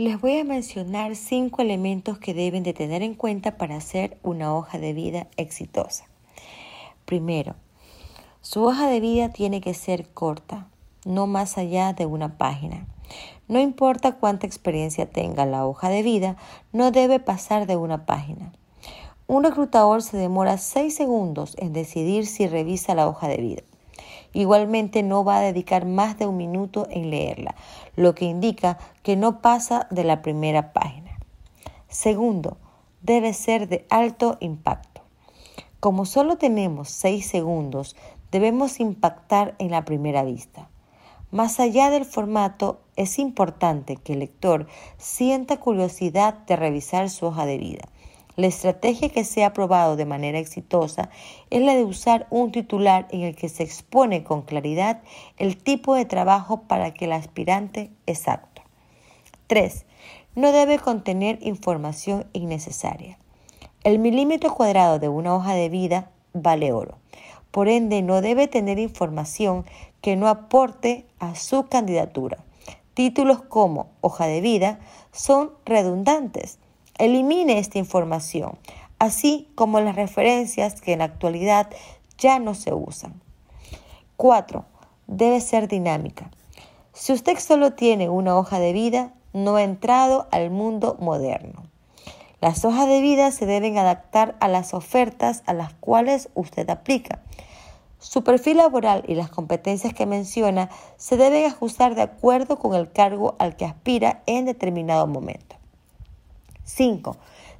Les voy a mencionar cinco elementos que deben de tener en cuenta para hacer una hoja de vida exitosa. Primero, su hoja de vida tiene que ser corta, no más allá de una página. No importa cuánta experiencia tenga la hoja de vida, no debe pasar de una página. Un reclutador se demora seis segundos en decidir si revisa la hoja de vida. Igualmente no va a dedicar más de un minuto en leerla, lo que indica que no pasa de la primera página. Segundo, debe ser de alto impacto. Como solo tenemos seis segundos, debemos impactar en la primera vista. Más allá del formato, es importante que el lector sienta curiosidad de revisar su hoja de vida la estrategia que se ha probado de manera exitosa es la de usar un titular en el que se expone con claridad el tipo de trabajo para que el aspirante es apto. 3. No debe contener información innecesaria. El milímetro cuadrado de una hoja de vida vale oro. Por ende, no debe tener información que no aporte a su candidatura. Títulos como hoja de vida son redundantes Elimine esta información, así como las referencias que en la actualidad ya no se usan. 4. Debe ser dinámica. Si usted solo tiene una hoja de vida, no ha entrado al mundo moderno. Las hojas de vida se deben adaptar a las ofertas a las cuales usted aplica. Su perfil laboral y las competencias que menciona se deben ajustar de acuerdo con el cargo al que aspira en determinado momento. 5.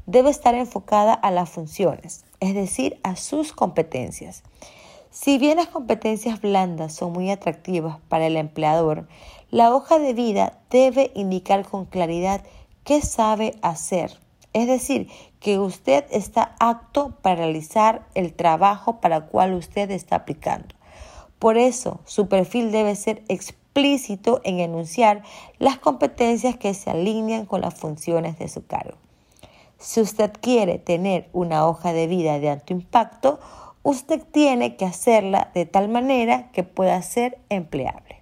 Debe estar enfocada a las funciones, es decir, a sus competencias. Si bien las competencias blandas son muy atractivas para el empleador, la hoja de vida debe indicar con claridad qué sabe hacer. Es decir, que usted está apto para realizar el trabajo para el cual usted está aplicando. Por eso, su perfil debe ser explícito en enunciar las competencias que se alinean con las funciones de su cargo. Si usted quiere tener una hoja de vida de alto impacto, usted tiene que hacerla de tal manera que pueda ser empleable.